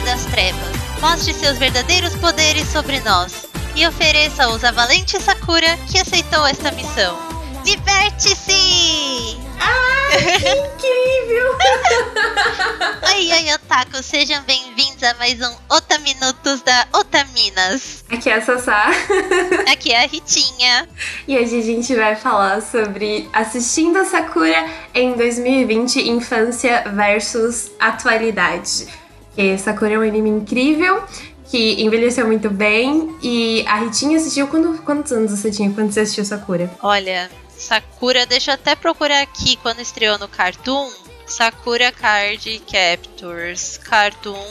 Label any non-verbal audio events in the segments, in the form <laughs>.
poder das trevas. Mostre seus verdadeiros poderes sobre nós e ofereça-os à valente Sakura que aceitou esta missão. Liberte-se! Ah, <laughs> incrível! oi, oi, otaku, sejam bem-vindos a mais um Otaminutos da Otaminas. Aqui é a Sassá. <laughs> Aqui é a Ritinha. E hoje a gente vai falar sobre assistindo a Sakura em 2020, infância versus atualidade. Sakura é um anime incrível que envelheceu muito bem. E a Ritinha assistiu quando, quantos anos você tinha quando você assistiu Sakura? Olha, Sakura, deixa eu até procurar aqui quando estreou no Cartoon. Sakura Card Captors. Cartoon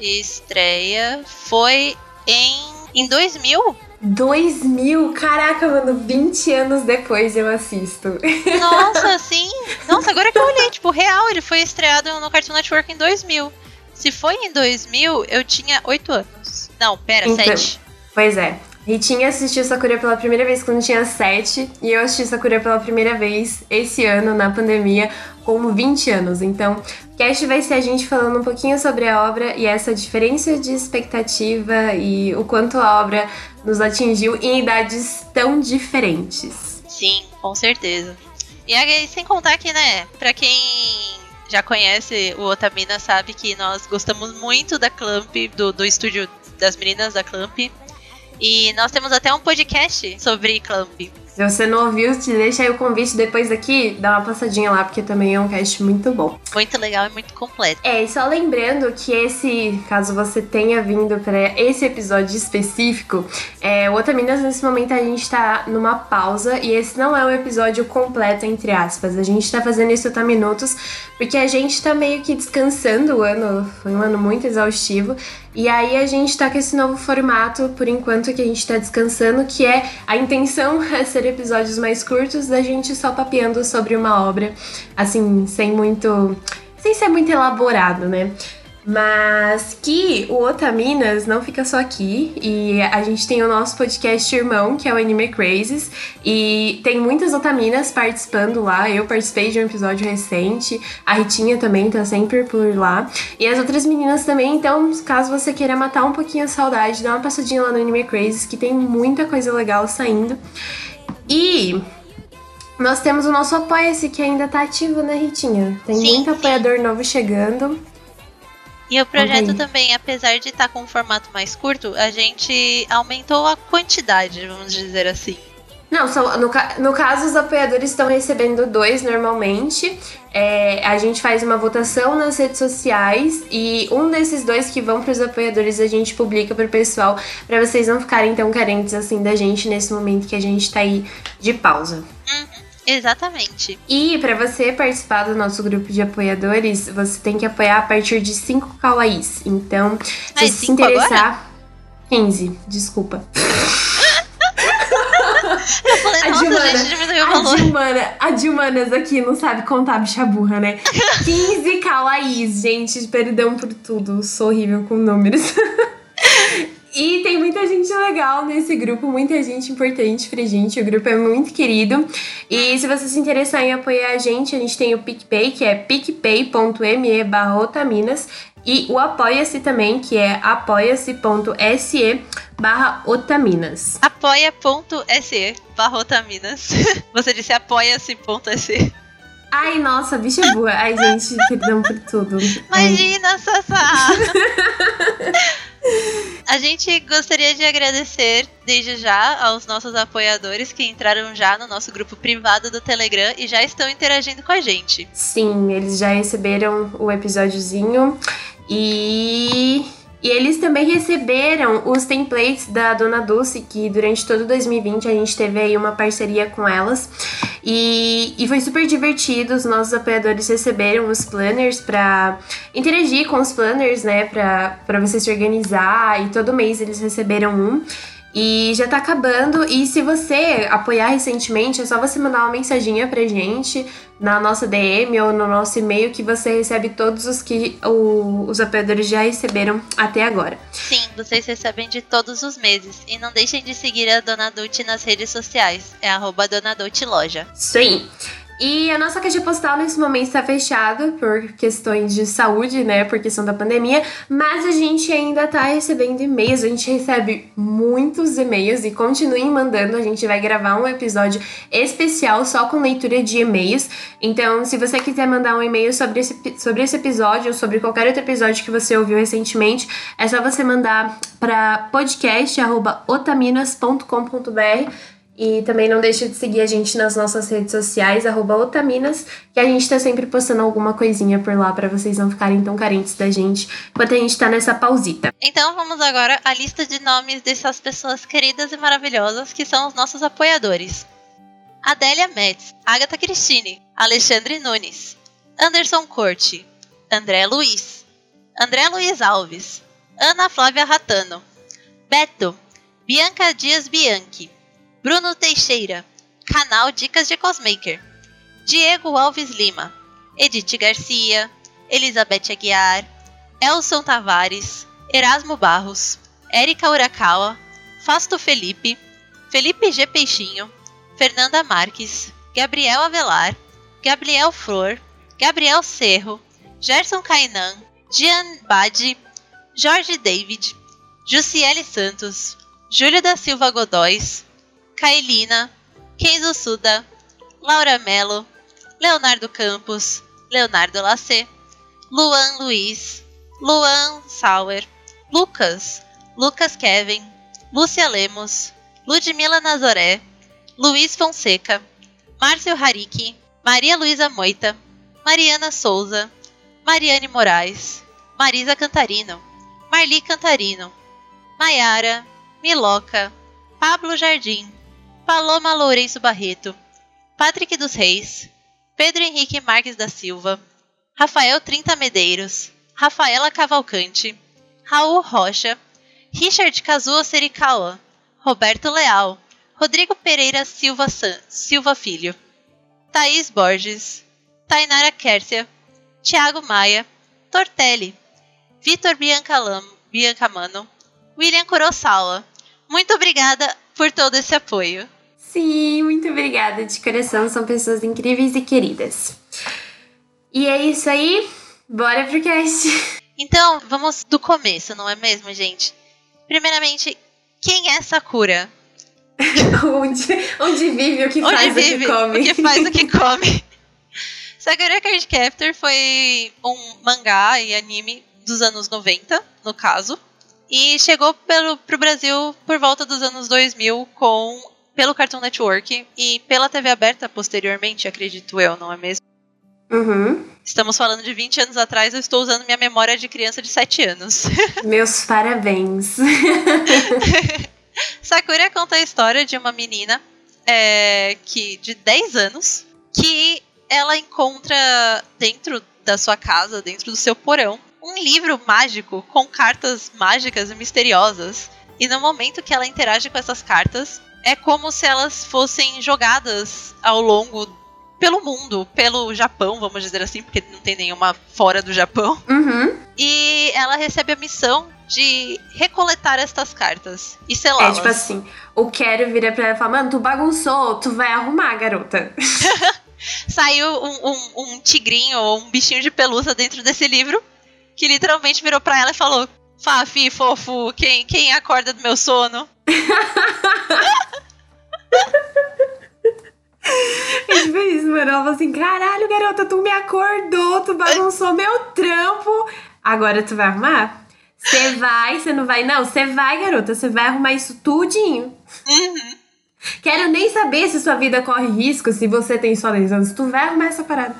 estreia foi em, em 2000? 2000? Caraca, mano, 20 anos depois eu assisto. Nossa, <laughs> sim. Nossa, agora que eu olhei, tipo, real, ele foi estreado no Cartoon Network em 2000. Se foi em 2000, eu tinha 8 anos. Não, pera, então, 7. Pois é. Ritinha assistiu Sakura pela primeira vez quando tinha 7 e eu assisti Sakura pela primeira vez esse ano, na pandemia, com 20 anos. Então, o cast vai ser a gente falando um pouquinho sobre a obra e essa diferença de expectativa e o quanto a obra nos atingiu em idades tão diferentes. Sim, com certeza. E aí, sem contar que, né, pra quem já conhece o Otamina sabe que nós gostamos muito da Clamp, do, do estúdio das meninas da Clamp. E nós temos até um podcast sobre Clamp. Se você não ouviu, te deixa aí o convite depois daqui, dá uma passadinha lá, porque também é um cast muito bom. Muito legal e muito completo. É, e só lembrando que esse, caso você tenha vindo para esse episódio específico, é, o Otaminas, nesse momento a gente tá numa pausa e esse não é um episódio completo, entre aspas. A gente tá fazendo esse Otaminutos porque a gente tá meio que descansando o ano, foi um ano muito exaustivo. E aí a gente tá com esse novo formato, por enquanto que a gente tá descansando, que é a intenção <laughs> é ser episódios mais curtos da gente só papeando sobre uma obra, assim, sem muito. sem ser muito elaborado, né? Mas que o Otaminas não fica só aqui e a gente tem o nosso podcast irmão, que é o Anime Crazes, e tem muitas Otaminas participando lá. Eu participei de um episódio recente, a Ritinha também tá sempre por lá, e as outras meninas também. Então, caso você queira matar um pouquinho a saudade, dá uma passadinha lá no Anime Crazes, que tem muita coisa legal saindo. E nós temos o nosso Apoia-se, que ainda tá ativo, né, Ritinha? Tem sim, muito apoiador sim. novo chegando. E o projeto também, apesar de estar tá com um formato mais curto, a gente aumentou a quantidade, vamos dizer assim. Não, são, no, no caso, os apoiadores estão recebendo dois normalmente. É, a gente faz uma votação nas redes sociais e um desses dois que vão para os apoiadores a gente publica para o pessoal, para vocês não ficarem tão carentes assim da gente nesse momento que a gente está aí de pausa. Uhum. Exatamente. E para você participar do nosso grupo de apoiadores, você tem que apoiar a partir de 5 kawaiis. Então, se Ai, você se interessar. Agora? 15, desculpa. Eu falei, a Dilmana, gente diminuiu o valor. A aqui não sabe contar bicha burra, né? <laughs> 15 kawaiis, gente. Perdão por tudo. Sou horrível com números. E tem muita gente legal nesse grupo, muita gente importante pra gente. O grupo é muito querido. E se você se interessar em apoiar a gente, a gente tem o PicPay, que é picpay.me otaminas. E o Apoia-se também, que é apoia-se.se barra otaminas. Apoia.se barra otaminas. <laughs> Você disse apoia-se.se. Ai, nossa, bicha boa. Ai, gente, perdão por tudo. Imagina, Sassá! <laughs> A gente gostaria de agradecer desde já aos nossos apoiadores que entraram já no nosso grupo privado do Telegram e já estão interagindo com a gente. Sim, eles já receberam o episódiozinho e e eles também receberam os templates da Dona Dulce, que durante todo 2020 a gente teve aí uma parceria com elas. E, e foi super divertido. Os nossos apoiadores receberam os planners para interagir com os planners, né? Para você se organizar. E todo mês eles receberam um. E já tá acabando. E se você apoiar recentemente, é só você mandar uma mensaginha pra gente na nossa DM ou no nosso e-mail que você recebe todos os que o, os apoiadores já receberam até agora. Sim, vocês recebem de todos os meses. E não deixem de seguir a Dona Dulce nas redes sociais. É arroba Dona Dulce Loja. Sim. E a nossa caixa postal nesse momento está fechada por questões de saúde, né? Por questão da pandemia. Mas a gente ainda tá recebendo e-mails. A gente recebe muitos e-mails e continuem mandando. A gente vai gravar um episódio especial só com leitura de e-mails. Então, se você quiser mandar um e-mail sobre esse, sobre esse episódio ou sobre qualquer outro episódio que você ouviu recentemente, é só você mandar para podcast.otaminas.com.br e também não deixe de seguir a gente nas nossas redes sociais, Otaminas, que a gente tá sempre postando alguma coisinha por lá para vocês não ficarem tão carentes da gente enquanto a gente tá nessa pausita. Então vamos agora à lista de nomes dessas pessoas queridas e maravilhosas que são os nossos apoiadores. Adélia Metz, Agatha Cristine, Alexandre Nunes, Anderson Corte, André Luiz, André Luiz Alves, Ana Flávia Ratano, Beto, Bianca Dias Bianchi, Bruno Teixeira, canal Dicas de Cosmaker, Diego Alves Lima, Edith Garcia, Elizabeth Aguiar, Elson Tavares, Erasmo Barros, Érica Urakawa, Fasto Felipe, Felipe G. Peixinho, Fernanda Marques, Gabriel Avelar, Gabriel Flor, Gabriel Cerro, Gerson Kainan, Jean Badi, Jorge David, Jussiele Santos, Júlio da Silva Godóis, Kailina, Kenzo Suda, Laura Mello, Leonardo Campos, Leonardo Lacê, Luan Luiz, Luan Sauer, Lucas, Lucas Kevin, Lúcia Lemos, Ludmila Nazoré, Luiz Fonseca, Márcio Hariki, Maria Luísa Moita, Mariana Souza, Mariane Moraes, Marisa Cantarino, Marli Cantarino, Maiara, Miloca, Pablo Jardim, Paloma Lourenço Barreto, Patrick dos Reis, Pedro Henrique Marques da Silva, Rafael Trinta Medeiros, Rafaela Cavalcante, Raul Rocha, Richard Kazuo Serikawa, Roberto Leal, Rodrigo Pereira Silva, San, Silva Filho, Thaís Borges, Tainara Kércia, Tiago Maia, Tortelli, Vitor Biancamano, William Kurosawa. Muito obrigada por todo esse apoio. Sim, muito obrigada de coração, são pessoas incríveis e queridas. E é isso aí, bora pro cast. Então, vamos do começo, não é mesmo, gente? Primeiramente, quem é Sakura? <laughs> onde, onde vive o que onde faz vive, o que come. O que faz o que <laughs> come. Sakura Card Captor foi um mangá e anime dos anos 90, no caso. E chegou pelo, pro Brasil por volta dos anos 2000 com pelo Cartoon Network e pela TV aberta posteriormente, acredito eu, não é mesmo? Uhum. Estamos falando de 20 anos atrás, eu estou usando minha memória de criança de 7 anos. <laughs> Meus parabéns. <laughs> Sakura conta a história de uma menina é, que de 10 anos que ela encontra dentro da sua casa, dentro do seu porão, um livro mágico com cartas mágicas e misteriosas. E no momento que ela interage com essas cartas, é como se elas fossem jogadas ao longo pelo mundo, pelo Japão, vamos dizer assim, porque não tem nenhuma fora do Japão. Uhum. E ela recebe a missão de recoletar estas cartas e selá-las. É tipo assim, o Quero vira pra ela e fala, mano, tu bagunçou, tu vai arrumar, garota. <laughs> Saiu um, um, um tigrinho ou um bichinho de pelúcia dentro desse livro, que literalmente virou pra ela e falou, Fafi, fofo, quem, quem acorda do meu sono? <laughs> É tipo isso, mano. Ela falou assim: caralho, garota, tu me acordou, tu bagunçou meu trampo. Agora tu vai arrumar? Você vai, você não vai? Não, você vai, garota. Você vai arrumar isso tudinho. Uhum. Quero nem saber se sua vida corre risco, se você tem só 10 anos. Tu vai arrumar essa parada.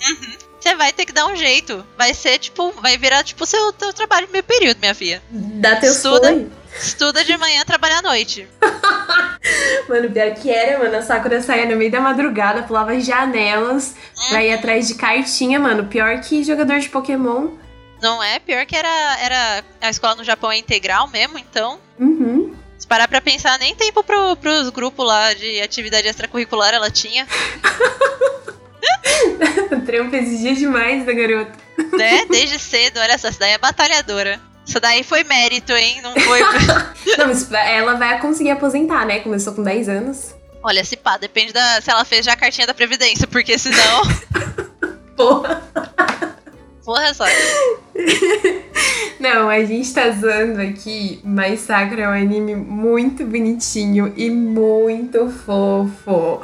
Uhum. Você vai ter que dar um jeito. Vai ser, tipo, vai virar, tipo, seu teu trabalho meio período, minha filha. Dá teu Estuda. Sonho. Estuda de manhã, trabalha à noite. <laughs> mano, pior que era, mano. A Sakura saía no meio da madrugada, pulava janelas hum. pra ir atrás de cartinha, mano. Pior que jogador de Pokémon. Não é? Pior que era, era. A escola no Japão é integral mesmo, então. Uhum. Se parar pra pensar, nem tempo pro, pros grupos lá de atividade extracurricular ela tinha. o <laughs> trampo exigia demais da garota. Né? Desde cedo, olha só, essa daí é batalhadora. Isso daí foi mérito, hein? Não foi. <laughs> não, ela vai conseguir aposentar, né? Começou com 10 anos. Olha, se pá, depende da se ela fez já a cartinha da Previdência, porque senão. <laughs> Porra. Porra só. Não, a gente tá zoando aqui, mas Sakura é um anime muito bonitinho e muito fofo.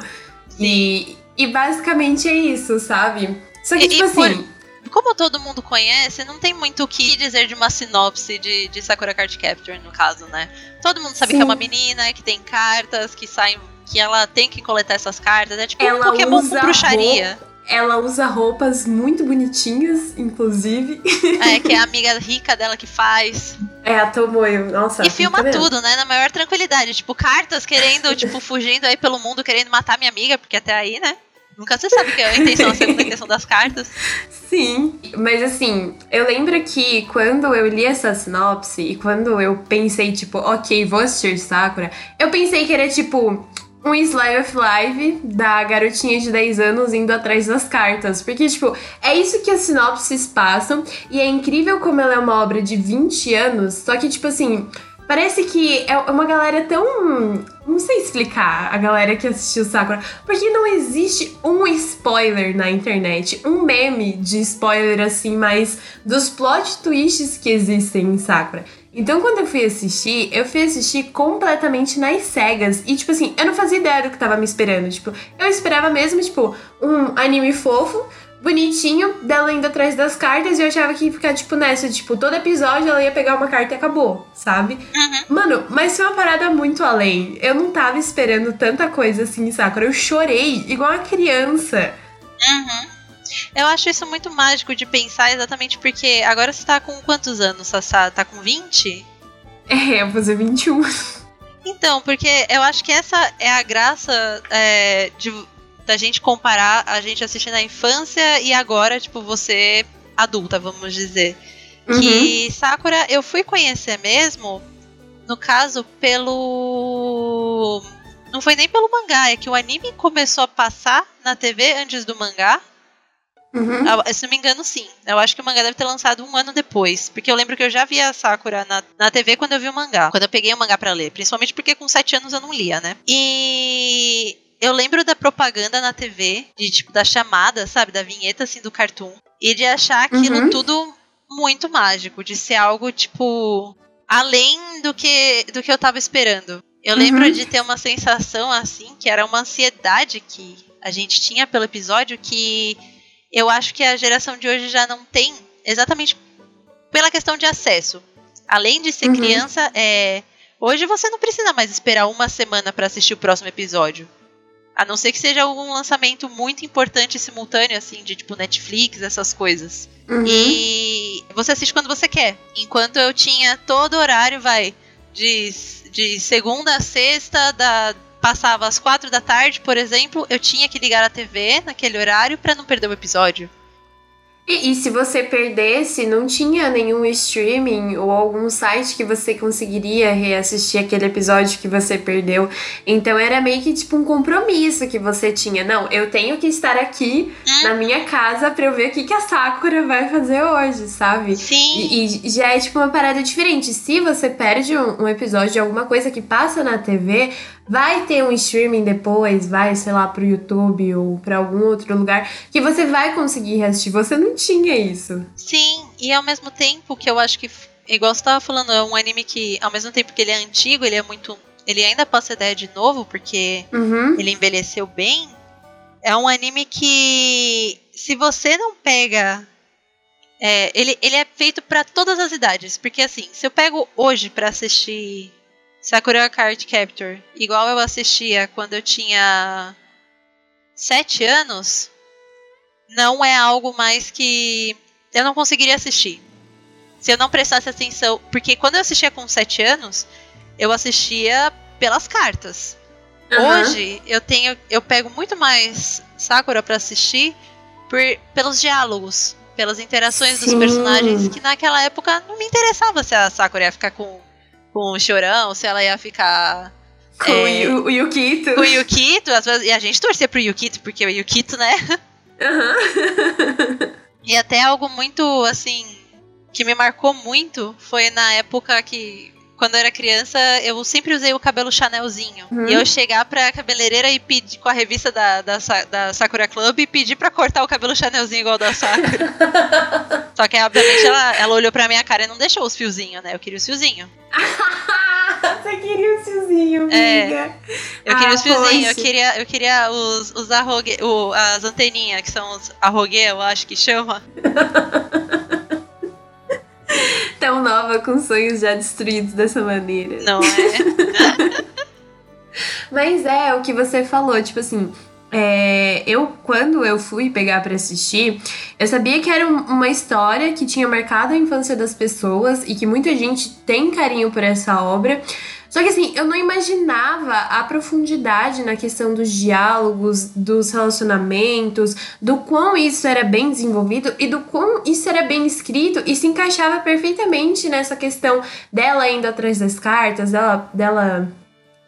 E, e basicamente é isso, sabe? Só que, E- tipo e por- assim. Como todo mundo conhece, não tem muito o que dizer de uma sinopse de, de Sakura Card Capture, no caso, né? Todo mundo sabe Sim. que é uma menina, que tem cartas, que saem. que ela tem que coletar essas cartas. É tipo um Ela Pokémon usa com bruxaria. Ela usa roupas muito bonitinhas, inclusive. <laughs> É, que é a <laughs> amiga rica dela que faz. É a Tomoyo. Nossa. e filma tá vendo? tudo, né? Na maior tranquilidade. Tipo, cartas querendo, <laughs> tipo, fugindo aí pelo mundo, querendo matar minha amiga, porque até aí, né? Nunca se sabe que é a intenção, a segunda intenção das cartas. Sim, mas assim, eu lembro que quando eu li essa sinopse e quando eu pensei, tipo, ok, vou assistir Sakura, eu pensei que era tipo um Slice of Life da garotinha de 10 anos indo atrás das cartas. Porque, tipo, é isso que as sinopses passam e é incrível como ela é uma obra de 20 anos, só que, tipo assim. Parece que é uma galera tão. Não sei explicar a galera que assistiu Sakura. Porque não existe um spoiler na internet, um meme de spoiler assim, mas dos plot twists que existem em Sakura. Então, quando eu fui assistir, eu fui assistir completamente nas cegas. E, tipo assim, eu não fazia ideia do que tava me esperando. Tipo, eu esperava mesmo, tipo, um anime fofo, bonitinho, dela indo atrás das cartas. E eu achava que ia ficar, tipo, nessa. Tipo, todo episódio ela ia pegar uma carta e acabou, sabe? Uhum. Mano, mas foi uma parada muito além. Eu não tava esperando tanta coisa assim Sakura. Eu chorei igual uma criança. Uhum. Eu acho isso muito mágico de pensar exatamente porque agora você tá com quantos anos, Sassá? Tá com 20? É, eu vou fazer 21. Então, porque eu acho que essa é a graça é, de, da gente comparar a gente assistir na infância e agora, tipo, você adulta, vamos dizer. Uhum. Que Sakura eu fui conhecer mesmo, no caso, pelo. Não foi nem pelo mangá, é que o anime começou a passar na TV antes do mangá. Uhum. Ah, Se não me engano, sim. Eu acho que o mangá deve ter lançado um ano depois. Porque eu lembro que eu já via a Sakura na, na TV quando eu vi o mangá. Quando eu peguei o mangá pra ler. Principalmente porque com 7 anos eu não lia, né? E eu lembro da propaganda na TV, de tipo, da chamada, sabe? Da vinheta assim do cartoon. E de achar aquilo Uhum. tudo muito mágico. De ser algo, tipo, além do que, do que eu tava esperando. Eu lembro Uhum. de ter uma sensação assim, que era uma ansiedade que a gente tinha pelo episódio, que eu acho que a geração de hoje já não tem, exatamente pela questão de acesso. Além de ser Uhum. criança, é, hoje você não precisa mais esperar uma semana para assistir o próximo episódio. A não ser que seja algum lançamento muito importante simultâneo, assim, de tipo Netflix, essas coisas. Uhum. E você assiste quando você quer. Enquanto eu tinha todo horário, vai, de, de segunda a sexta, da, passava às quatro da tarde, por exemplo, eu tinha que ligar a TV naquele horário pra não perder o episódio. E, e se você perdesse, não tinha nenhum streaming ou algum site que você conseguiria reassistir aquele episódio que você perdeu. Então era meio que tipo um compromisso que você tinha. Não, eu tenho que estar aqui na minha casa pra eu ver o que, que a Sakura vai fazer hoje, sabe? Sim. E, e já é tipo uma parada diferente. Se você perde um, um episódio de alguma coisa que passa na TV, vai ter um streaming depois, vai, sei lá, pro YouTube ou pra algum outro lugar que você vai conseguir reassistir. Você não tinha isso. Sim, e ao mesmo tempo que eu acho que, igual você tava falando, é um anime que, ao mesmo tempo que ele é antigo, ele é muito. Ele ainda passa ideia de novo, porque Uhum. ele envelheceu bem. É um anime que, se você não pega. é, ele, ele é feito pra todas as idades. Porque, assim, se eu pego hoje pra assistir Sakura Card Captor, igual eu assistia quando eu tinha 7 anos, não é algo mais que eu não conseguiria assistir. Se eu não prestasse atenção. Porque quando eu assistia com 7 anos, eu assistia pelas cartas. Aham. Hoje eu tenho, eu pego muito mais Sakura pra assistir por, pelos diálogos, pelas interações dos Sim. personagens, que naquela época não me interessava se a Sakura ia ficar com, com o chorão, se ela ia ficar Com É. o, Yu- o Yukito. com o Yukito, e a gente torcia pro Yukito, porque o Yukito, né? Aham. E até algo muito assim que me marcou muito foi na época que quando eu era criança, eu sempre usei o cabelo Chanelzinho. Uhum. E eu chegar pra cabeleireira e pedir com a revista da, da, da Sakura Club e pedir pra cortar o cabelo Chanelzinho igual da Sakura. <laughs> Só que, obviamente, ela, ela olhou pra minha cara e não deixou os fiozinhos, né? Eu queria os fiozinhos. <laughs> Você queria os fiozinhos, é, amiga. Eu queria ah, os fiozinhos, eu queria, eu queria os, os arrogue, o, as anteninhas, que são os arrogue, eu acho que chama. <laughs> Tão nova com sonhos já destruídos dessa maneira. Não é? <laughs> Mas é o que você falou, tipo assim, é, eu, quando eu fui pegar para assistir, eu sabia que era um, uma história que tinha marcado a infância das pessoas e que muita gente tem carinho por essa obra. Só que assim, eu não imaginava a profundidade na questão dos diálogos, dos relacionamentos, do quão isso era bem desenvolvido e do quão isso era bem escrito e se encaixava perfeitamente nessa questão dela indo atrás das cartas, dela, dela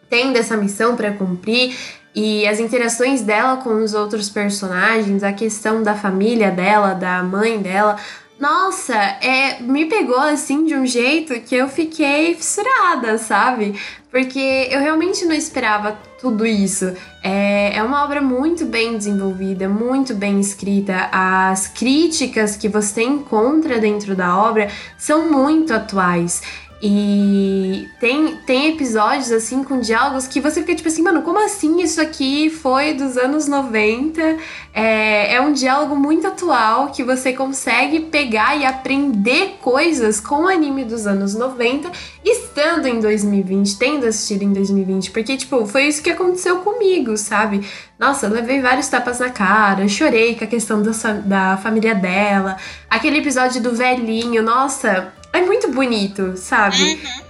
tendo essa missão para cumprir e as interações dela com os outros personagens, a questão da família dela, da mãe dela. Nossa, é, me pegou assim de um jeito que eu fiquei fissurada, sabe? Porque eu realmente não esperava tudo isso. É, é uma obra muito bem desenvolvida, muito bem escrita. As críticas que você encontra dentro da obra são muito atuais. E tem, tem episódios, assim, com diálogos que você fica tipo assim, mano, como assim isso aqui foi dos anos 90? É, é um diálogo muito atual que você consegue pegar e aprender coisas com o anime dos anos 90, estando em 2020, tendo assistido em 2020. Porque, tipo, foi isso que aconteceu comigo, sabe? Nossa, levei vários tapas na cara, chorei com a questão da, da família dela, aquele episódio do velhinho, nossa é muito bonito, sabe? Uhum.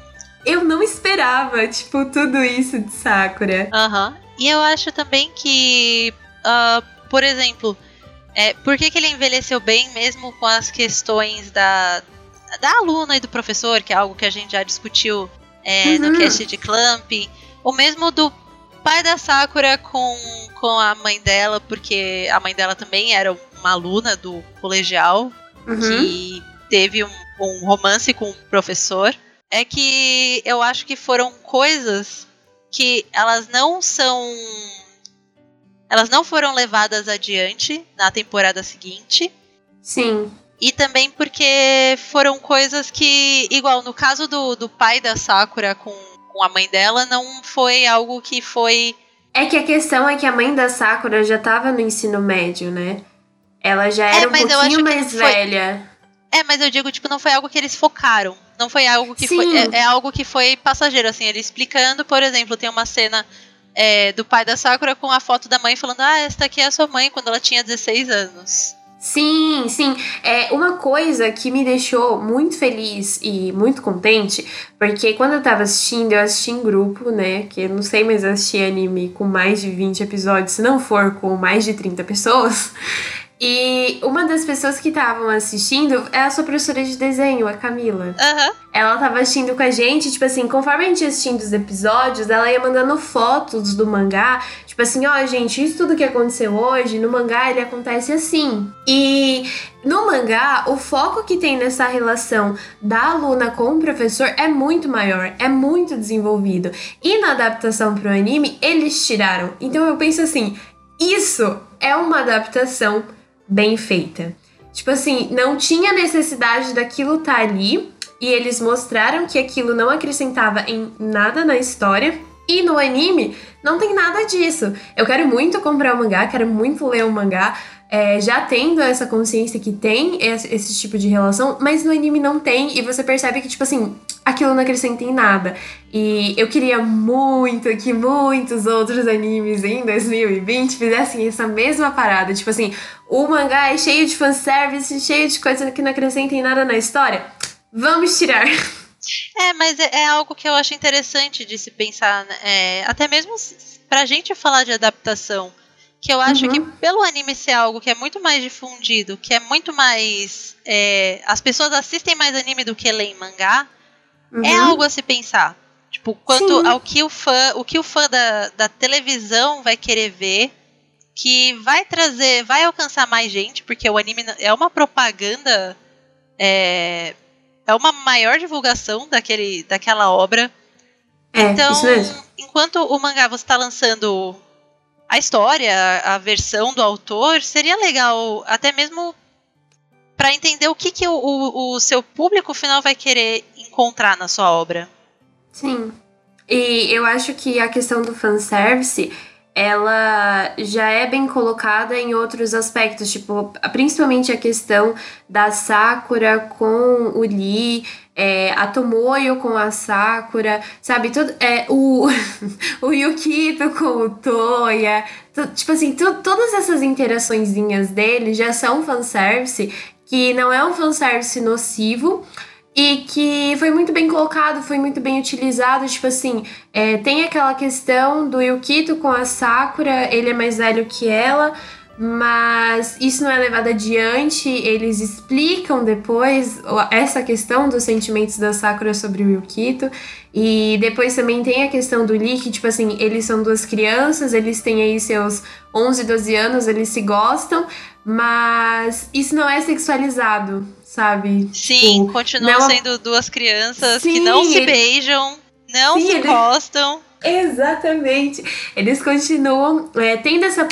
Eu não esperava, tipo, tudo isso de Sakura. Aham. Uhum. E eu acho também que, uh, por exemplo, é, por que, que ele envelheceu bem mesmo com as questões da, da aluna e do professor, que é algo que a gente já discutiu é, uhum. no cast de Clamp, ou mesmo do pai da Sakura com, com a mãe dela, porque a mãe dela também era uma aluna do colegial uhum. que teve um um romance com o professor, é que eu acho que foram coisas que elas não são. Elas não foram levadas adiante na temporada seguinte. Sim. E também porque foram coisas que, igual no caso do, do pai da Sakura com, com a mãe dela, não foi algo que foi. É que a questão é que a mãe da Sakura já estava no ensino médio, né? Ela já era é, um pouquinho mais velha. É, mas eu digo, tipo, não foi algo que eles focaram. Não foi algo que Sim. foi. É, é, algo que foi passageiro, assim, ele explicando, por exemplo, tem uma cena é, do pai da Sakura com a foto da mãe falando, ah, esta aqui é a sua mãe quando ela tinha 16 anos. Sim, sim. É uma coisa que me deixou muito feliz e muito contente, porque quando eu tava assistindo, eu assisti em grupo, né? Que eu não sei mais assistir anime com mais de 20 episódios, se não for com mais de 30 pessoas. E uma das pessoas que estavam assistindo é a sua professora de desenho, a Camila. Uhum. Ela tava assistindo com a gente, tipo assim, conforme a gente ia assistindo os episódios, ela ia mandando fotos do mangá. Tipo assim, ó, oh, gente, isso tudo que aconteceu hoje, no mangá ele acontece assim. E no mangá, o foco que tem nessa relação da aluna com o professor é muito maior, é muito desenvolvido. E na adaptação pro anime, eles tiraram. Então eu penso assim, isso é uma adaptação bem feita. Tipo assim, não tinha necessidade daquilo estar tá ali e eles mostraram que aquilo não acrescentava em nada na história. E no anime não tem nada disso. Eu quero muito comprar o mangá, quero muito ler o mangá, é, já tendo essa consciência que tem esse, esse, tipo de relação, mas no anime não tem, e você percebe que, tipo assim, aquilo não acrescenta em nada. E eu queria muito que muitos outros animes em 2020 fizessem essa mesma parada. Tipo assim, o mangá é cheio de fanservice, cheio de coisa que não acrescenta em nada na história. Vamos tirar. É, mas é, é algo que eu acho interessante de se pensar, né? é, até mesmo pra gente falar de adaptação que eu acho uhum. que pelo anime ser algo que é muito mais difundido, que é muito mais. É, as pessoas assistem mais anime do que leem mangá, é uhum. é algo a se pensar. Tipo, quanto Sim. ao que o fã, o que o fã da, da televisão vai querer ver, que vai trazer, vai alcançar mais gente, porque o anime é uma propaganda é, é uma maior divulgação daquele, daquela obra. É, então, enquanto o mangá você está lançando a história, a versão do autor, seria legal até mesmo para entender o que, que o, o, seu público final vai querer encontrar na sua obra. Sim. E eu acho que a questão do fanservice ela já é bem colocada em outros aspectos, tipo, principalmente a questão da Sakura com o Lee, é, a Tomoyo com a Sakura, sabe? Todo, é, o, <laughs> o Yukito com o Toya, tipo assim, todas essas interaçõezinhas dele já são fanservice, que não é um fanservice nocivo, e que foi muito bem colocado, foi muito bem utilizado. Tipo assim, é, tem aquela questão do Yukito com a Sakura, ele é mais velho que ela, mas isso não é levado adiante. Eles explicam depois essa questão dos sentimentos da Sakura sobre o Yukito. E depois também tem a questão do Lee, que, tipo assim, eles são duas crianças, eles têm aí seus 11, 12 anos, eles se gostam, mas isso não é sexualizado sabe? Sim, tipo, continuam não... sendo duas crianças Sim, que não se beijam, não Sim, se eles... gostam. Exatamente. Eles continuam é, tendo essa.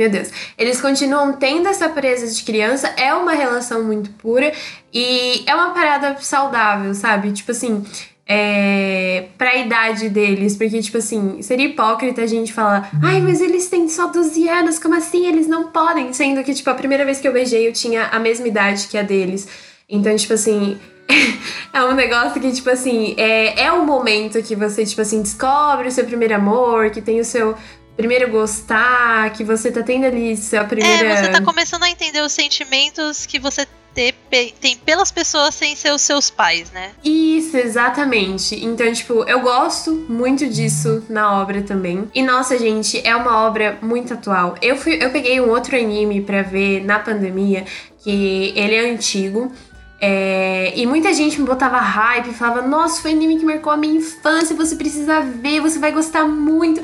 Meu Deus. Eles continuam tendo essa presa de criança. É uma relação muito pura. E é uma parada saudável, sabe? Tipo assim é, pra idade deles, porque, tipo assim, seria hipócrita a gente falar, ai, mas eles têm só 12 anos, como assim? Eles não podem, sendo que, tipo, a primeira vez que eu beijei eu tinha a mesma idade que a deles. Então, tipo assim, <laughs> é um negócio que, tipo assim, é, é um momento que você, tipo assim, descobre o seu primeiro amor, que tem o seu primeiro gostar, que você tá tendo ali sua primeira. É, você tá começando a entender os sentimentos que você ter, tem pelas pessoas sem ser os seus pais, né? Isso, exatamente. Então, tipo, eu gosto muito disso na obra também. E nossa, gente, é uma obra muito atual. Eu fui, eu peguei um outro anime para ver na pandemia, que ele é antigo. É, e muita gente me botava hype, falava: Nossa, foi um anime que marcou a minha infância, você precisa ver, você vai gostar muito.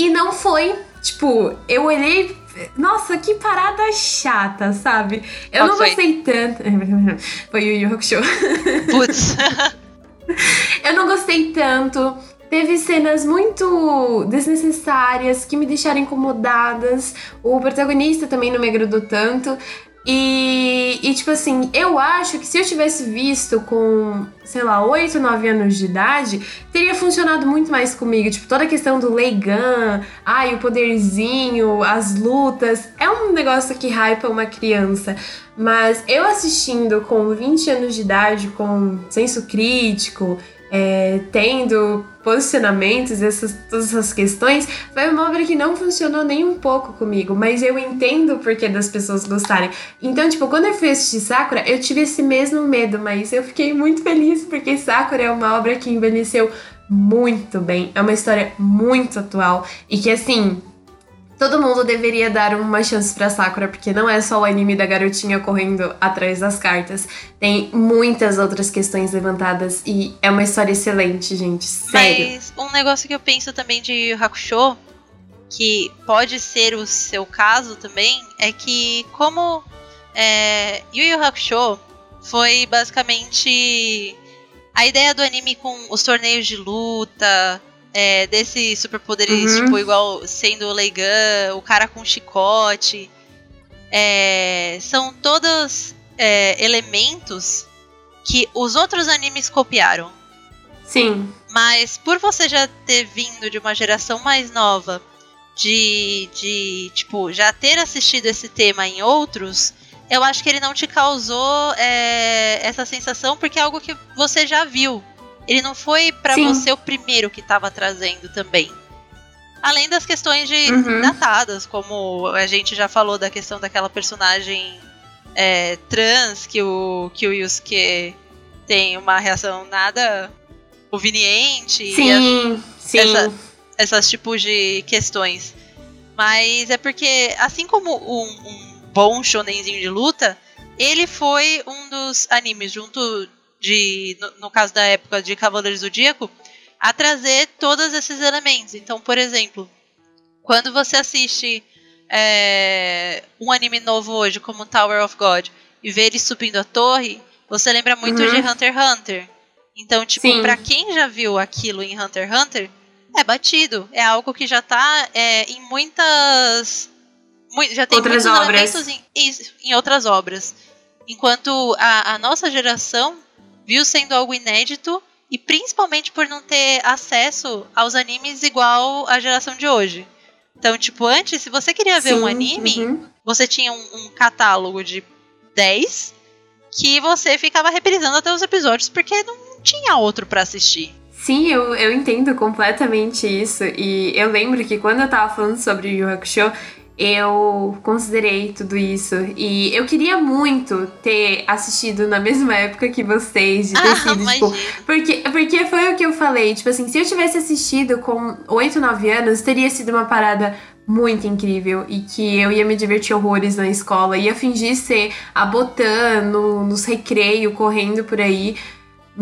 E não foi. Tipo, eu olhei nossa, que parada chata, sabe? Eu não gostei tanto. <laughs> Foi o Yu Hakusho. Putz. <laughs> eu não gostei tanto. Teve cenas muito desnecessárias que me deixaram incomodadas. O protagonista também não me agradou tanto. E, e, tipo assim, eu acho que se eu tivesse visto com, sei lá, 8, 9 anos de idade, teria funcionado muito mais comigo. Tipo, toda a questão do Leigan, ai, o poderzinho, as lutas. É um negócio que hypa uma criança. Mas eu assistindo com 20 anos de idade, com senso crítico, é, tendo posicionamentos, essas, todas essas questões, foi uma obra que não funcionou nem um pouco comigo, mas eu entendo o porquê das pessoas gostarem. Então, tipo, quando eu fui assistir Sakura, eu tive esse mesmo medo, mas eu fiquei muito feliz porque Sakura é uma obra que envelheceu muito bem, é uma história muito atual e que, assim, Todo mundo deveria dar uma chance pra Sakura, porque não é só o anime da garotinha correndo atrás das cartas. Tem muitas outras questões levantadas e é uma história excelente, gente. Sério. Mas um negócio que eu penso também de Yu Hakusho, que pode ser o seu caso também, é que como é, Yu Yu Hakusho foi basicamente a ideia do anime com os torneios de luta, é, desses superpoderes, uhum. tipo, igual sendo o Leigan, o cara com chicote. É, são todos é, elementos que os outros animes copiaram. Sim. Mas por você já ter vindo de uma geração mais nova, de, de tipo, já ter assistido esse tema em outros, eu acho que ele não te causou é, essa sensação porque é algo que você já viu. Ele não foi para você o primeiro que estava trazendo também. Além das questões de uhum. datadas, como a gente já falou da questão daquela personagem é, trans que o, que o Yusuke tem uma reação nada conveniente. Sim, sim. Essa, essas tipos de questões. Mas é porque, assim como um, um bom shonenzinho de luta, ele foi um dos animes, junto de, no, no, caso da época de Cavaleiros do Zodíaco, a trazer todos esses elementos. Então, por exemplo, quando você assiste é, um anime novo hoje, como Tower of God, e vê ele subindo a torre, você lembra muito Uhum. de Hunter x Hunter. Então, tipo, Sim. pra quem já viu aquilo em Hunter x Hunter, é batido. É algo que já tá é, em muitas. mui- já tem Outras muitos obras. elementos em, em outras obras. Enquanto a, a nossa geração viu sendo algo inédito e principalmente por não ter acesso aos animes igual a geração de hoje. Então, tipo, antes, se você queria ver um Sim, anime, uhum. você tinha um, um catálogo de 10 que você ficava reprisando até os episódios porque não tinha outro pra assistir. Sim, eu, eu entendo completamente isso. E eu lembro que quando eu tava falando sobre Yu Hakusho, eu considerei tudo isso. E eu queria muito ter assistido na mesma época que vocês, de ter Ah, sido, imagina. tipo, Porque, porque foi o que eu falei, tipo assim, se eu tivesse assistido com 8, 9 anos, teria sido uma parada muito incrível e que eu ia me divertir horrores na escola, ia fingir ser a Botan no, nos recreios, correndo por aí.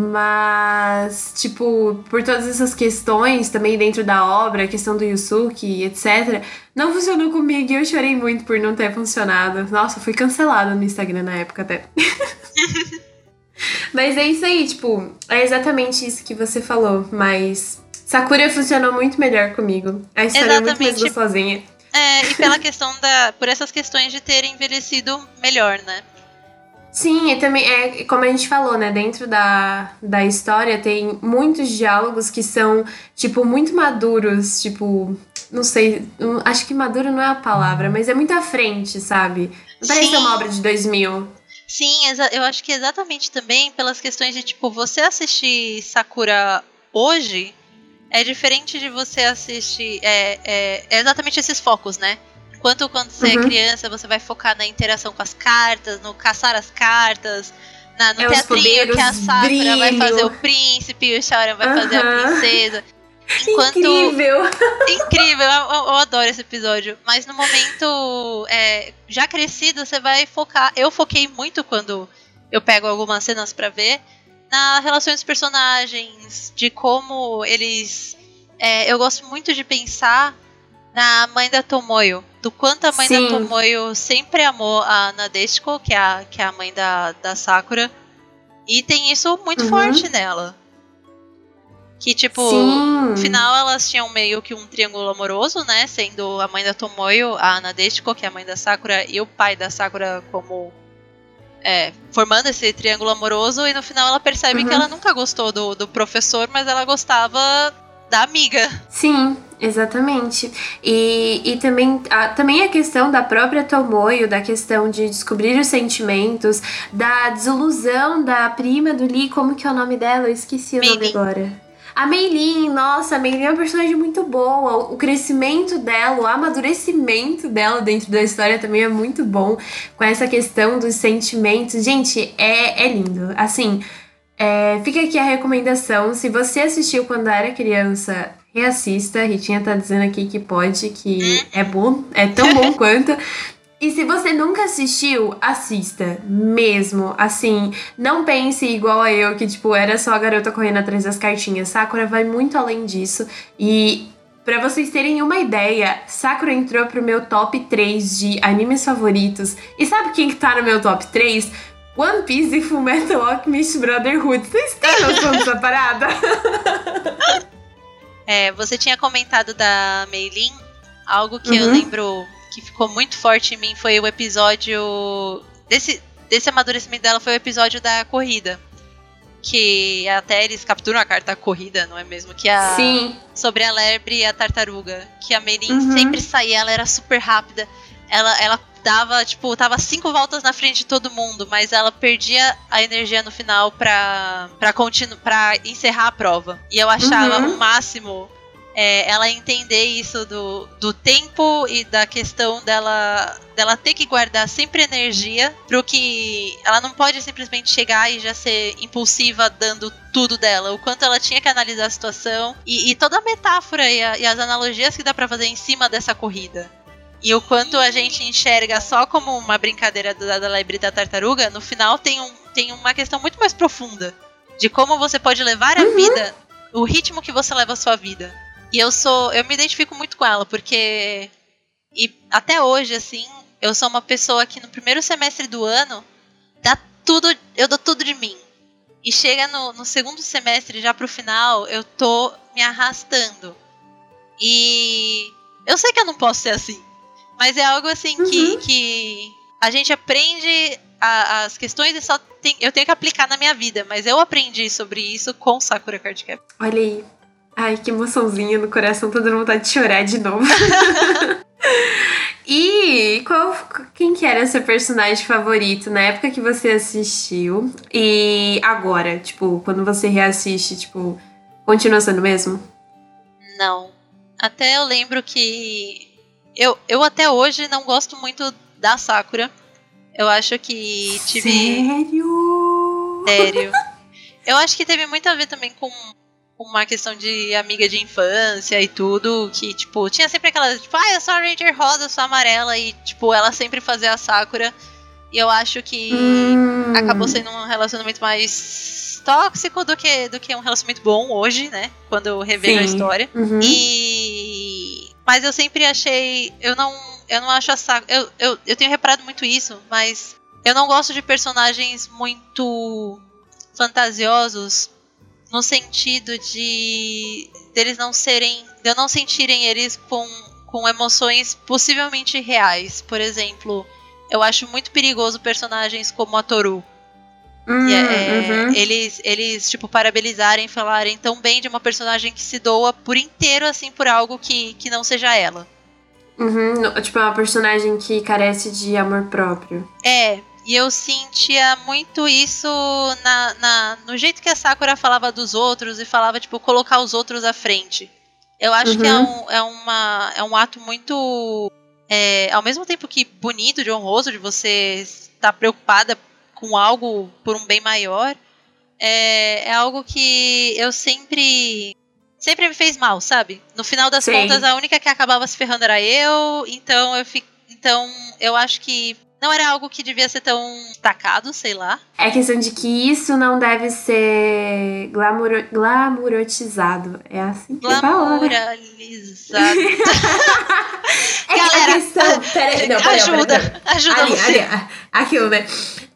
Mas, tipo, por todas essas questões também dentro da obra, a questão do Yusuke, etc., não funcionou comigo e eu chorei muito por não ter funcionado. Nossa, fui cancelada no Instagram na época até. <laughs> Mas é isso aí, tipo, é exatamente isso que você falou, mas Sakura funcionou muito melhor comigo. A história é muito mais Exatamente. gostosinha. É, e pela questão da. Por essas questões de ter envelhecido melhor, né? Sim, e também é como a gente falou, né? Dentro da, da história tem muitos diálogos que são, tipo, muito maduros, tipo, não sei, acho que maduro não é a palavra, mas é muito à frente, sabe? Não parece Sim. uma obra de 2000. Sim, eu acho que exatamente também pelas questões de, tipo, você assistir Sakura hoje é diferente de você assistir. É, é, é exatamente esses focos, né? Enquanto quando você é Uhum. criança, você vai focar na interação com as cartas, no caçar as cartas, na, no É, teatrinho poderes, que a Sakura vai brilho. fazer o príncipe e o Shaoran vai fazer a princesa. Enquanto Incrível! <laughs> incrível, eu, eu- adoro esse episódio. Mas no momento é, já crescido, você vai focar. Eu foquei muito quando eu pego algumas cenas pra ver na relação dos personagens, de como eles. é, eu gosto muito de pensar na mãe da Tomoyo. Do quanto a mãe Sim. da Tomoyo sempre amou a Nadeshiko, que é a, que é a mãe da, da Sakura. E tem isso muito Uhum. forte nela. Que, tipo, Sim. no final elas tinham meio que um triângulo amoroso, né? Sendo a mãe da Tomoyo, a Nadeshiko, que é a mãe da Sakura, e o pai da Sakura como. É, formando esse triângulo amoroso, e no final ela percebe Uhum. que ela nunca gostou do, do professor, mas ela gostava da amiga. Sim, exatamente. E, e também, a, também a questão da própria Tomoyo, da questão de descobrir os sentimentos, da desilusão da prima do Lee, como que é o nome dela? Eu esqueci o nome Meilin. agora. A Meilin, nossa, a Meilin é uma personagem muito boa. O crescimento dela, o amadurecimento dela dentro da história também é muito bom. Com essa questão dos sentimentos. Gente, é, é lindo. Assim, é, fica aqui a recomendação. Se você assistiu quando era criança, reassista. A Ritinha tá dizendo aqui que pode, que é bom, é tão bom <laughs> quanto. E se você nunca assistiu, assista. Mesmo. Assim, não pense igual a eu, que, tipo, era só a garota correndo atrás das cartinhas. Sakura vai muito além disso. E. Pra vocês terem uma ideia, Sakura entrou pro meu top 3 de animes favoritos. E sabe quem que tá no meu top 3? One Piece e Fullmetal Alchemist Brotherhood. Vocês têm noção dessa parada? É, você tinha comentado da Meilin, algo que eu Uhum. lembro que ficou muito forte em mim foi o episódio. Desse, desse amadurecimento dela foi o episódio da corrida. Que até eles capturam a carta corrida, não é mesmo? Que a, Sim. sobre a lebre e a tartaruga. Que a Meilin Uhum. sempre saía, ela era super rápida. Ela, ela dava, tipo, tava cinco voltas na frente de todo mundo, mas ela perdia a energia no final pra, pra, continu, pra encerrar a prova. E eu achava Uhum. o máximo é, ela entender isso do, do tempo e da questão dela, dela ter que guardar sempre energia pro que. Ela não pode simplesmente chegar e já ser impulsiva dando tudo dela. O quanto ela tinha que analisar a situação e, e toda a metáfora e, a- e as analogias que dá pra fazer em cima dessa corrida. E o quanto a gente enxerga só como uma brincadeira da, da lebre e da tartaruga, no final tem, um, tem uma questão muito mais profunda. De como você pode levar a vida, o ritmo que você leva a sua vida. E eu sou. Eu me identifico muito com ela, porque. E até hoje, assim, eu sou uma pessoa que no primeiro semestre do ano dá tudo, eu dou tudo de mim. E chega no, no segundo semestre, já pro final, eu tô me arrastando. E eu sei que eu não posso ser assim. Mas é algo assim uhum. que, que a gente aprende a, as questões e só tem, eu tenho que aplicar na minha vida. Mas eu aprendi sobre isso com Sakura Card Cap. Olha aí. Ai, que emoçãozinha no coração, tô dando vontade de chorar de novo. <laughs> e qual, quem que era seu personagem favorito na época que você assistiu? E agora, tipo, quando você reassiste, tipo, continua sendo o mesmo? Não. Até eu lembro que. Eu, eu até hoje não gosto muito da Sakura. Eu acho que tive. Sério? Sério. Eu acho que teve muito a ver também com uma questão de amiga de infância e tudo, que, tipo, tinha sempre aquela, tipo, ah, eu sou a Ranger rosa, eu sou amarela, e, tipo, ela sempre fazia a Sakura. E eu acho que hum. acabou sendo um relacionamento mais tóxico do que, do que um relacionamento bom hoje, né? Quando eu revejo a história. Uhum. E. Mas eu sempre achei. Eu não. Eu não acho a Sakura. Eu, eu, eu tenho reparado muito isso, mas eu não gosto de personagens muito fantasiosos no sentido de deles não serem, de eu não sentirem eles com, com emoções possivelmente reais. Por exemplo, eu acho muito perigoso personagens como a Toru. Hum, é, uhum. eles, eles, tipo, parabenizarem, falarem tão bem de uma personagem que se doa por inteiro, assim, por algo que, que não seja ela. Uhum, tipo, é uma personagem que carece de amor próprio. É, e eu sentia muito isso na, na, no jeito que a Sakura falava dos outros e falava, tipo, colocar os outros à frente. Eu acho uhum. que é Uhum. um, é, uma, é um ato muito. É, ao mesmo tempo que bonito, de honroso, de você estar preocupada com algo por um bem maior, é, é algo que eu sempre. Sempre me fez mal, sabe? No final das Sim. contas, a única que acabava se ferrando era eu, então eu fico. Então, eu acho que não era algo que devia ser tão destacado, sei lá. É questão de que isso não deve ser glamour, glamourotizado. É assim que fala? Glamouralizado. <laughs> É Galera, a questão. Pera, não, pera, ajuda, pera, pera. ajuda Ali, você. ali, aquilo, né?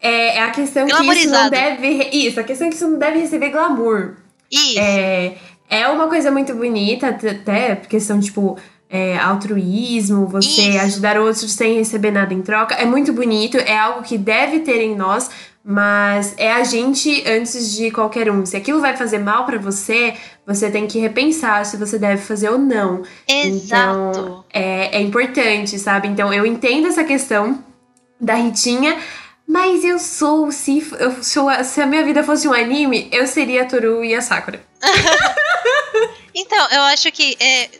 É, é a questão que isso não deve. Isso, a questão é que isso não deve receber glamour. Isso. É, é uma coisa muito bonita, até questão, tipo, é, altruísmo, você Isso. ajudar outros sem receber nada em troca. É muito bonito, é algo que deve ter em nós, mas é a gente antes de qualquer um. Se aquilo vai fazer mal pra você, você tem que repensar se você deve fazer ou não. Exato. Então, é, é importante, sabe? Então, eu entendo essa questão da Ritinha, mas eu sou, se, eu sou, se a minha vida fosse um anime, eu seria a Toru e a Sakura. <laughs> Então, eu acho que é,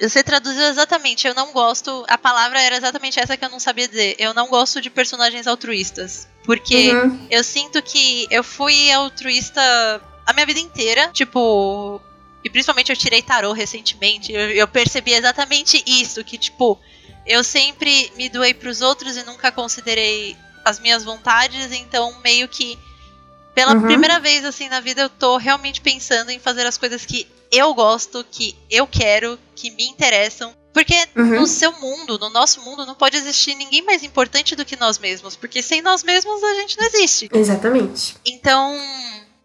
você traduziu exatamente. Eu não gosto. A palavra era exatamente essa que eu não sabia dizer. Eu não gosto de personagens altruístas. Porque Uhum. eu sinto que eu fui altruísta a minha vida inteira. Tipo. E principalmente eu tirei tarô recentemente. Eu, eu percebi exatamente isso. Que, tipo, eu sempre me doei pros outros e nunca considerei as minhas vontades. Então, meio que. Pela Uhum. primeira vez, assim, na vida, eu tô realmente pensando em fazer as coisas que eu gosto, que eu quero, que me interessam. Porque Uhum. no seu mundo, no nosso mundo, não pode existir ninguém mais importante do que nós mesmos. Porque sem nós mesmos a gente não existe. Exatamente. Então,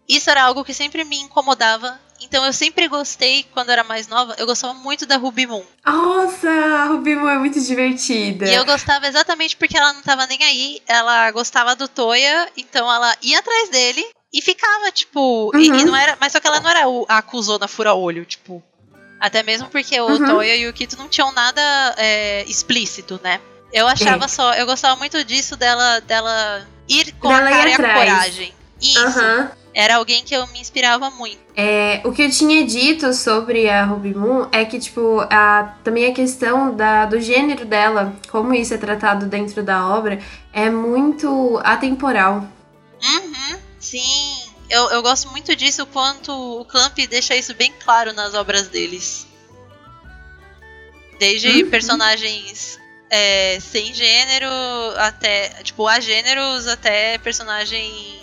isso era algo que sempre me incomodava. Então eu sempre gostei, quando era mais nova, eu gostava muito da Ruby Moon. Nossa, a Ruby Moon é muito divertida. E eu gostava exatamente porque ela não tava nem aí. Ela gostava do Toya, então ela ia atrás dele e ficava, tipo. e- Uhum. E, não era. Mas só que ela não era o, a acusona fura-olho, tipo. Até mesmo porque o Uhum. Toya e o Kito não tinham nada é, explícito, né? Eu achava É. só. Eu gostava muito disso dela, dela ir com Dela a cara e a coragem. Isso. Aham. Era alguém que eu me inspirava muito. É, o que eu tinha dito sobre a Ruby Moon é que, tipo, a, também a questão da, do gênero dela, como isso é tratado dentro da obra, é muito atemporal. Uhum, sim. Eu, eu gosto muito disso, o quanto o Clamp deixa isso bem claro nas obras deles. Desde Uhum. personagens é, sem gênero até. Tipo, a gêneros até personagem.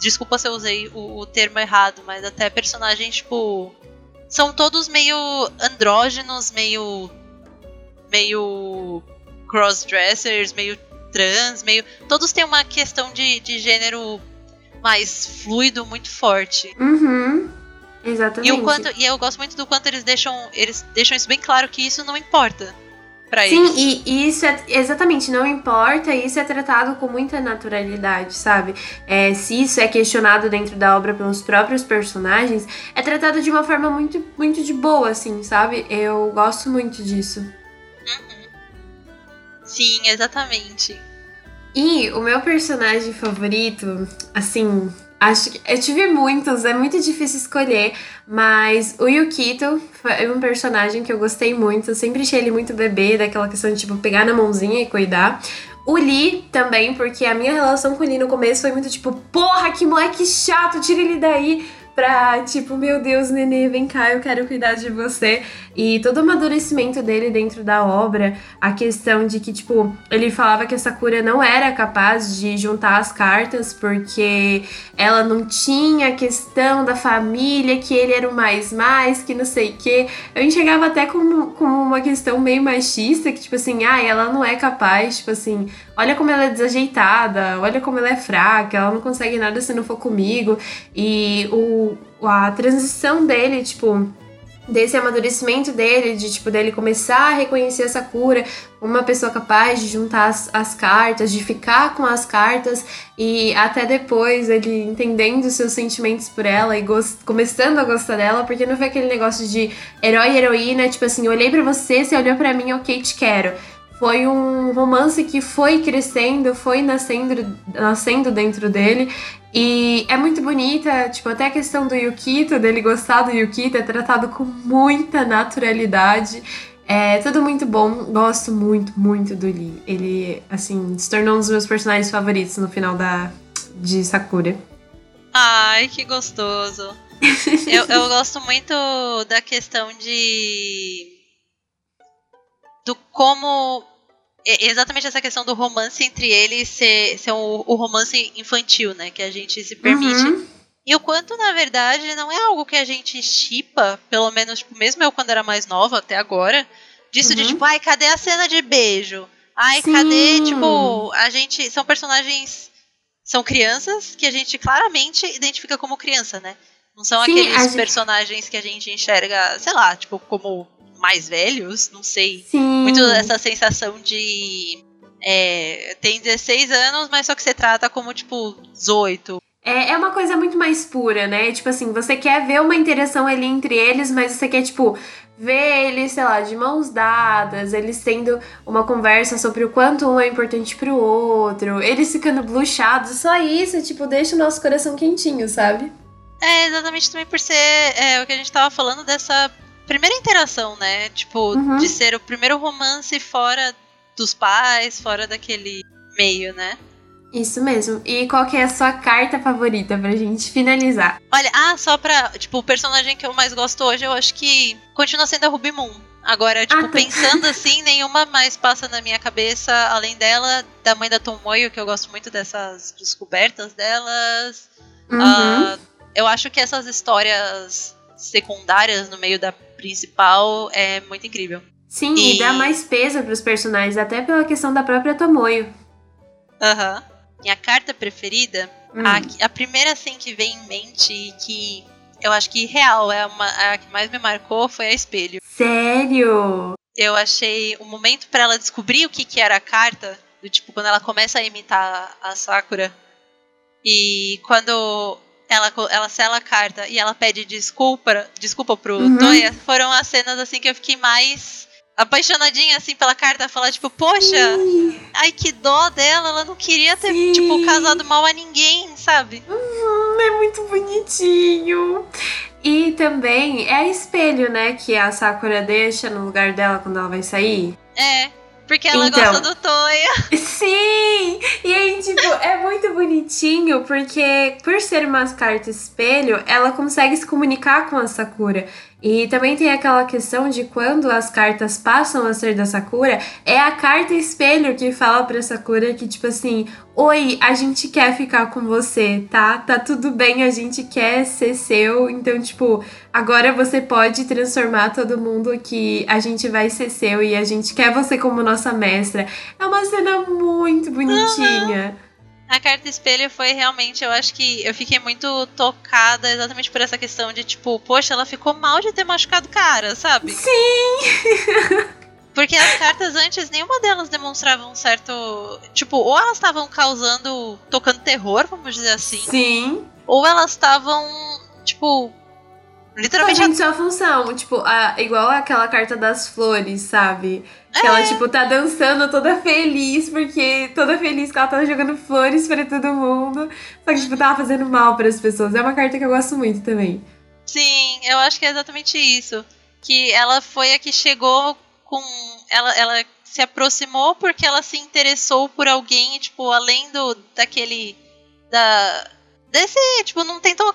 Desculpa se eu usei o, o termo errado, mas até personagens, tipo. São todos meio andrógenos, meio. meio. crossdressers, meio trans, meio. Todos têm uma questão de, de gênero mais fluido, muito forte. Uhum. Exatamente. E, o quanto, e eu gosto muito do quanto eles deixam, eles deixam isso bem claro que isso não importa para eles. Sim, e, isso é exatamente, não importa, isso é tratado com muita naturalidade, sabe? É, se isso é questionado dentro da obra pelos próprios personagens, é tratado de uma forma muito, muito de boa, assim, sabe? Eu gosto muito disso. Uhum. Sim, exatamente. E o meu personagem favorito, assim, Acho que eu tive muitos, é muito difícil escolher, mas o Yukito foi um personagem que eu gostei muito, eu sempre achei ele muito bebê, daquela questão de tipo pegar na mãozinha e cuidar. O Lee também, porque a minha relação com o Lee no começo foi muito tipo, porra, que moleque chato, tira ele daí pra, tipo, meu Deus, nenê, vem cá, eu quero cuidar de você. E todo o amadurecimento dele dentro da obra, a questão de que, tipo, ele falava que a Sakura não era capaz de juntar as cartas porque ela não tinha a questão da família, que ele era o mais mais, que não sei o quê. Eu enxergava até como, como uma questão meio machista, que, tipo assim, ah, ela não é capaz, tipo assim, olha como ela é desajeitada, olha como ela é fraca, ela não consegue nada se não for comigo. E o, a transição dele, tipo, desse amadurecimento dele, de tipo, dele começar a reconhecer essa cura, uma pessoa capaz de juntar as, as cartas, de ficar com as cartas e até depois ele entendendo seus sentimentos por ela e começando a gostar dela, porque não foi aquele negócio de herói e heroína, tipo assim, olhei para você, você olhou para mim, ok, te quero foi um romance que foi crescendo, foi nascendo, nascendo dentro dele. E é muito bonita, tipo, até a questão do Yukito, dele gostar do Yukito, é tratado com muita naturalidade. É tudo muito bom, gosto muito, muito do Lee. Ele, assim, se tornou um dos meus personagens favoritos no final da, de Sakura. Ai, que gostoso. <laughs> eu, eu gosto muito da questão de do como exatamente essa questão do romance entre eles ser, ser o, o romance infantil, né? Que a gente se permite. Uhum. E o quanto, na verdade, não é algo que a gente chipa, pelo menos, tipo, mesmo eu quando era mais nova, até agora, disso uhum. de tipo, ai, cadê a cena de beijo? Ai, Sim. cadê, tipo, a gente. São personagens. São crianças que a gente claramente identifica como criança, né? Não são Sim, aqueles gente... personagens que a gente enxerga, sei lá, tipo, como mais velhos, não sei. Sim. Muito dessa sensação de. É, tem 16 anos, mas só que você trata como, tipo, 18. É, é uma coisa muito mais pura, né? Tipo assim, você quer ver uma interação ali entre eles, mas você quer, tipo, ver eles, sei lá, de mãos dadas, eles tendo uma conversa sobre o quanto um é importante pro outro, eles ficando bluxados, só isso, tipo, deixa o nosso coração quentinho, sabe? É, exatamente também por ser é, o que a gente tava falando dessa primeira interação, né? Tipo, uhum. de ser o primeiro romance fora dos pais, fora daquele meio, né? Isso mesmo. E qual que é a sua carta favorita pra gente finalizar? Olha, ah, só pra. Tipo, o personagem que eu mais gosto hoje, eu acho que continua sendo a Ruby Moon. Agora, tipo, ah, tá. pensando <laughs> assim, nenhuma mais passa na minha cabeça, além dela, da mãe da Tomoyo, que eu gosto muito dessas descobertas delas. Uhum. Uh, eu acho que essas histórias secundárias no meio da principal é muito incrível. Sim, e, e dá mais peso para os personagens, até pela questão da própria Tomoyo. Aham. Uhum. Minha carta preferida, hum. a, a, primeira assim que vem em mente e que eu acho que real é uma, a que mais me marcou foi a espelho. Sério? Eu achei o momento para ela descobrir o que, que era a carta, do tipo quando ela começa a imitar a Sakura. E quando ela, ela sela a carta e ela pede desculpa, desculpa pro uhum. Toya, foram as cenas assim que eu fiquei mais apaixonadinha assim pela carta, falar tipo, poxa, Sim. ai que dó dela, ela não queria ter Sim. tipo casado mal a ninguém, sabe? Uhum, é muito bonitinho. E também é espelho, né, que a Sakura deixa no lugar dela quando ela vai sair. É. Porque ela então, gosta do Toya. <laughs> Sim! E aí, tipo, é muito bonitinho, porque por ser uma carta espelho, ela consegue se comunicar com a Sakura. E também tem aquela questão de quando as cartas passam a ser da Sakura, é a carta espelho que fala pra Sakura que, tipo assim, oi, a gente quer ficar com você, tá? Tá tudo bem, a gente quer ser seu. Então, tipo, agora você pode transformar todo mundo que a gente vai ser seu e a gente quer você como nossa mestra. É uma cena muito bonitinha. Uhum. A carta espelho foi realmente, eu acho que eu fiquei muito tocada exatamente por essa questão de tipo, poxa, ela ficou mal de ter machucado o cara, sabe? Sim! <laughs> Porque as cartas antes, nenhuma delas demonstrava um certo. Tipo, ou elas estavam causando. tocando terror, vamos dizer assim. Sim. Ou elas estavam, tipo. Literalmente. Fazendo sua função. Tipo, a, igual aquela carta das flores, sabe? Que É. ela, tipo, tá dançando toda feliz, porque toda feliz que ela tá jogando flores pra todo mundo. Só que, tipo, tava fazendo mal pras pessoas. É uma carta que eu gosto muito também. Sim, eu acho que é exatamente isso. Que ela foi a que chegou com. Ela, ela se aproximou porque ela se interessou por alguém, tipo, além do daquele. Da. Desse. Tipo, não tentou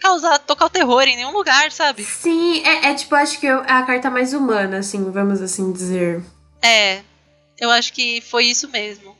causar, tocar o terror em nenhum lugar, sabe? Sim, é, é tipo, acho que é a carta mais humana, assim, vamos assim dizer. É. Eu acho que foi isso mesmo.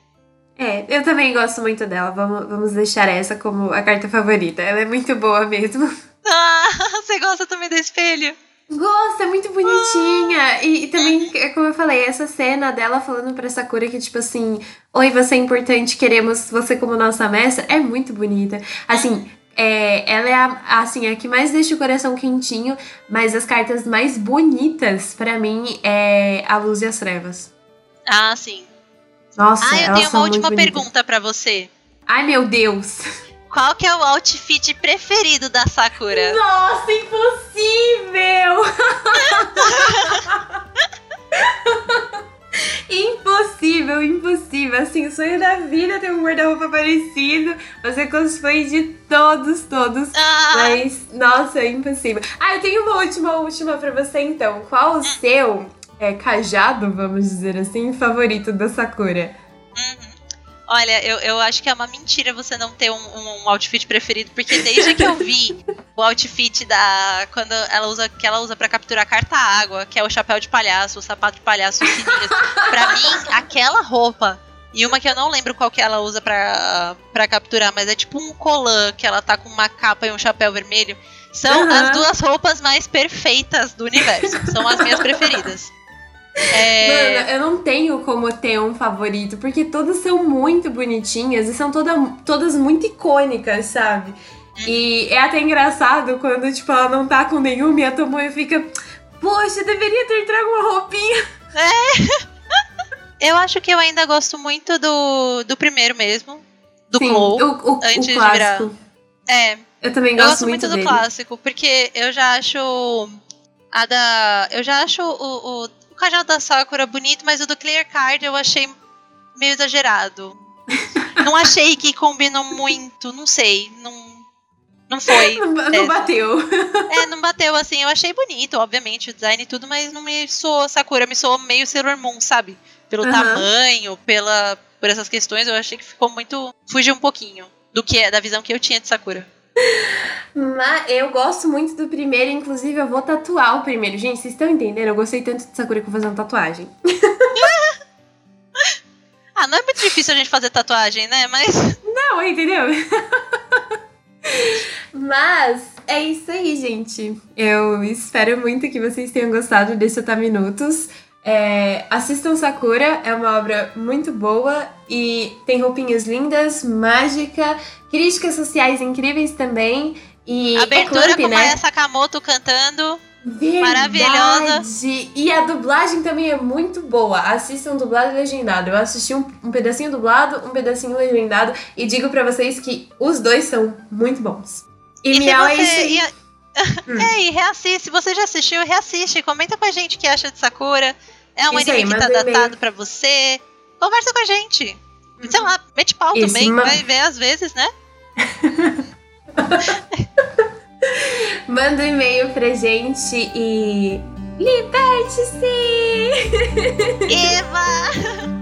É, eu também gosto muito dela. Vamos, vamos deixar essa como a carta favorita. Ela é muito boa mesmo. <laughs> Ah, <laughs> você gosta também do espelho? Gosto, é muito bonitinha. E, e também, é como eu falei, essa cena dela falando pra Sakura que, tipo assim, oi, você é importante, queremos você como nossa mestra, é muito bonita. Assim, é, ela é a, assim, a que mais deixa o coração quentinho, mas as cartas mais bonitas, pra mim, é a luz e as trevas. Ah, sim. Nossa, Ah, eu tenho uma última pergunta pra você. Ai, meu Deus. Qual que é o outfit preferido da Sakura? Nossa, impossível! <laughs> impossível, impossível. Assim, o sonho da vida é ter um guarda-roupa parecido. Você cosplay de todos, todos. Ah, Mas, nossa, é impossível. Ah, eu tenho uma última, última pra você então. Qual o seu é, cajado, vamos dizer assim, favorito da Sakura? uhum. Olha, eu, eu acho que é uma mentira você não ter um, um- um outfit preferido, porque desde que eu vi <laughs> o outfit da. Quando ela usa. que ela usa pra capturar carta água, que é o chapéu de palhaço, o sapato de palhaço, os <laughs> sininhos. pra mim, aquela roupa. E uma que eu não lembro qual que ela usa pra, pra capturar, mas é tipo um colã que ela tá com uma capa e um chapéu vermelho. São Aham. as duas roupas mais perfeitas do universo. São as minhas preferidas. É, Mano, eu não tenho como ter um favorito, porque todas são muito bonitinhas e são toda, todas muito icônicas, sabe? E é até engraçado quando, tipo, ela não tá com nenhuma e a Tomoe fica. Poxa, deveria ter trago uma roupinha. <laughs> Eu acho que eu ainda gosto muito do, do primeiro mesmo. Do Sim, Clow. o, o, antes o de clássico. É, Eu também eu gosto, gosto muito, do dele. clássico, porque eu já acho a da. Eu já acho o, o, o cajado da Sakura bonito, mas o do Clear Card eu achei meio exagerado. <laughs> não achei que combinou muito, não sei. Não, não foi. <laughs> Não, não mesmo. bateu. <laughs> É, não bateu assim. Eu achei bonito, obviamente, o design e tudo, mas não me soou Sakura, me soou meio Sailor Moon, sabe? Pelo Aham. tamanho, pela, por essas questões, eu achei que ficou muito. Fugiu um pouquinho do que da visão que eu tinha de Sakura. Mas eu gosto muito do primeiro, inclusive eu vou tatuar o primeiro. Gente, vocês estão entendendo? Eu gostei tanto de Sakura que eu vou fazer uma tatuagem. <laughs> Ah, não é muito difícil a gente fazer tatuagem, né? Mas. Não, entendeu? Mas é isso aí, gente. Eu espero muito que vocês tenham gostado desse Otaminutos. É, assistam Sakura, é uma obra muito boa e tem roupinhas lindas, mágica, críticas sociais incríveis também. E Abertura é clamp, com né? Maya Sakamoto cantando. Verdade. Maravilhosa. E a dublagem também é muito boa. Assistam dublado e legendado. Eu assisti um, um pedacinho dublado, um pedacinho legendado. E digo pra vocês que os dois são muito bons. E, E, Miau é isso você. aí. E, <laughs> Hum. é, e reassiste. Se você já assistiu, reassiste. Comenta com a gente o que acha de Sakura. É um Isso aí, anime que tá datado pra você. Conversa com a gente. E, Sei lá, mete pau Isso, também. Vai ver às vezes, né? <laughs> Manda um e-mail pra gente e. Liberte-se! Eva! <laughs>